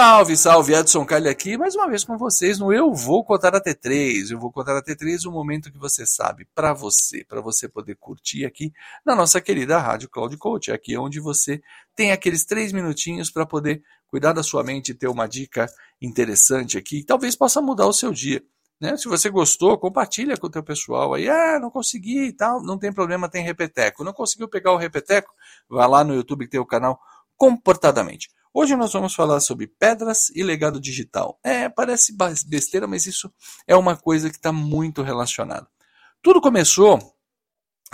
Salve, salve, Edson Carli aqui, mais uma vez com vocês no Eu Vou Contar até três. Eu vou contar até três o momento que você sabe, para você, para você poder curtir aqui na nossa querida Rádio Cloud Coach, aqui onde você tem aqueles três minutinhos para poder cuidar da sua mente e ter uma dica interessante aqui, que talvez possa mudar o seu dia. Né? Se você gostou, compartilha com o teu pessoal aí. Ah, não consegui e tal, não tem problema, tem repeteco. Não conseguiu pegar o repeteco? Vai lá no YouTube que tem o canal Comportadamente. Hoje nós vamos falar sobre pedras e legado digital. É, parece besteira, mas isso é uma coisa que está muito relacionada. Tudo começou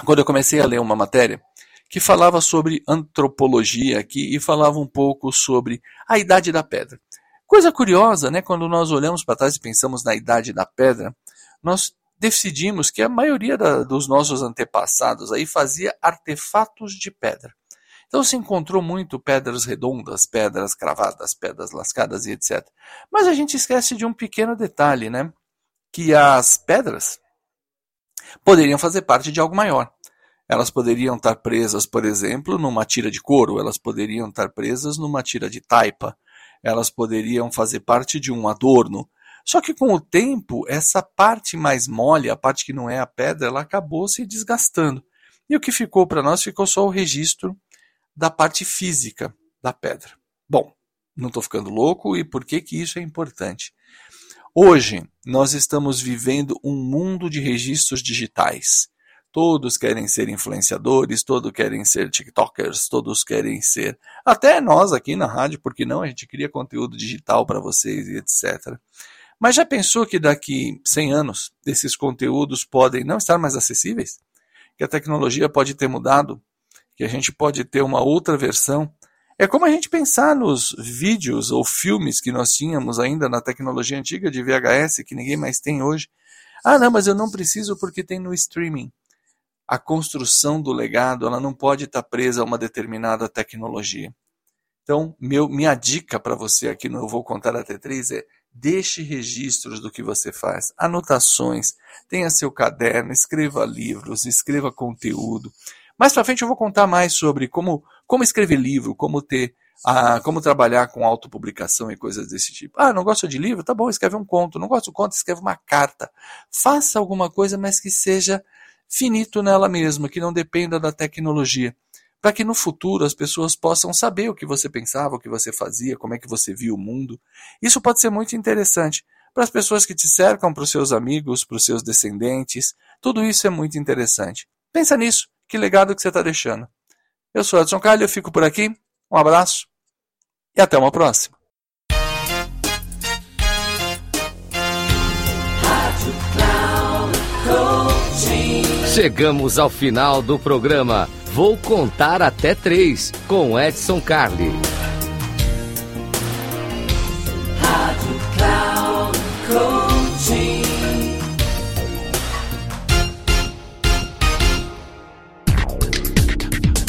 quando eu comecei a ler uma matéria que falava sobre antropologia aqui e falava um pouco sobre a idade da pedra. Coisa curiosa, né? Quando nós olhamos para trás e pensamos na idade da pedra, nós decidimos que a maioria da, dos nossos antepassados aí fazia artefatos de pedra. Então se encontrou muito pedras redondas, pedras cravadas, pedras lascadas e etc. Mas a gente esquece de um pequeno detalhe, né? Que as pedras poderiam fazer parte de algo maior. Elas poderiam estar presas, por exemplo, numa tira de couro, elas poderiam estar presas numa tira de taipa, elas poderiam fazer parte de um adorno. Só que com o tempo, essa parte mais mole, a parte que não é a pedra, ela acabou se desgastando. E o que ficou para nós ficou só o registro da parte física da pedra. Bom, não estou ficando louco e por que, que isso é importante? Hoje, nós estamos vivendo um mundo de registros digitais. Todos querem ser influenciadores, todos querem ser TikTokers, todos querem ser. Até nós aqui na rádio, porque não? A gente cria conteúdo digital para vocês e etc. Mas já pensou que daqui 100 anos esses conteúdos podem não estar mais acessíveis? Que a tecnologia pode ter mudado que a gente pode ter uma outra versão. É como a gente pensar nos vídeos ou filmes que nós tínhamos ainda na tecnologia antiga de VHS, que ninguém mais tem hoje. Ah, não, mas eu não preciso porque tem no streaming. A construção do legado ela não pode estar presa a uma determinada tecnologia. Então, meu, minha dica para você aqui no Eu Vou Contar Até Três é deixe registros do que você faz, anotações, tenha seu caderno, escreva livros, escreva conteúdo. Mais para frente eu vou contar mais sobre como, como escrever livro, como ter a, como trabalhar com autopublicação e coisas desse tipo. Ah, não gosta de livro? Tá bom, escreve um conto. Não gosta de conto? Escreve uma carta. Faça alguma coisa, mas que seja finito nela mesma, que não dependa da tecnologia. Para que no futuro as pessoas possam saber o que você pensava, o que você fazia, como é que você via o mundo. Isso pode ser muito interessante para as pessoas que te cercam, para os seus amigos, para os seus descendentes. Tudo isso é muito interessante. Pensa nisso. Que legado que você está deixando. Eu sou Edson Carlos, eu fico por aqui. Um abraço e até uma próxima. Chegamos ao final do programa. Vou contar até três com Edson Carli.